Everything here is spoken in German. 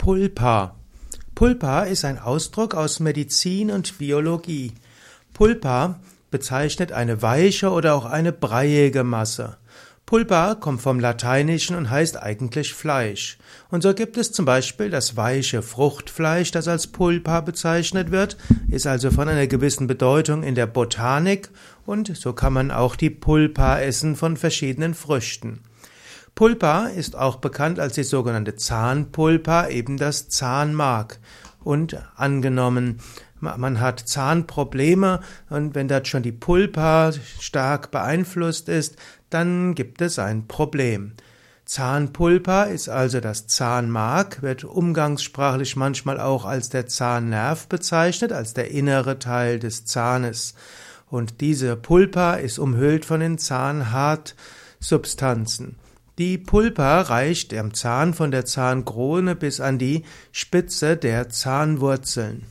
Pulpa. Pulpa ist ein Ausdruck aus Medizin und Biologie. Pulpa bezeichnet eine weiche oder auch eine breiige Masse. Pulpa kommt vom Lateinischen und heißt eigentlich Fleisch. Und so gibt es zum Beispiel das weiche Fruchtfleisch, das als Pulpa bezeichnet wird, ist also von einer gewissen Bedeutung in der Botanik und so kann man auch die Pulpa essen von verschiedenen Früchten. Pulpa ist auch bekannt als die sogenannte Zahnpulpa, eben das Zahnmark. Und angenommen, man hat Zahnprobleme und wenn dort schon die Pulpa stark beeinflusst ist, dann gibt es ein Problem. Zahnpulpa ist also das Zahnmark, wird umgangssprachlich manchmal auch als der Zahnnerv bezeichnet, als der innere Teil des Zahnes. Und diese Pulpa ist umhüllt von den Zahnhartsubstanzen. Die Pulpa reicht am Zahn von der Zahnkrone bis an die Spitze der Zahnwurzeln.